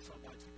From.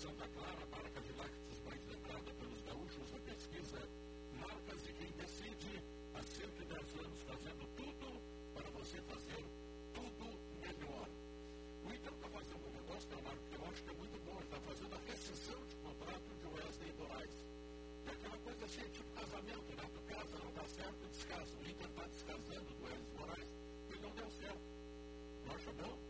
Santa Clara para Cadillac Susbank lembrada pelos gaúchos na pesquisa Marcas de quem decide há 110 anos fazendo tudo para você fazer tudo melhor. O Inter está fazendo um negócio, Leonardo, que eu acho que é muito bom. Está fazendo a rescisão de contrato de Wesley Moraes. É aquela coisa assim, tipo casamento, né? Tu casa, não dá certo, descasa. O Inter está descasando do Wesley Moraes e não deu certo. Não acha bom?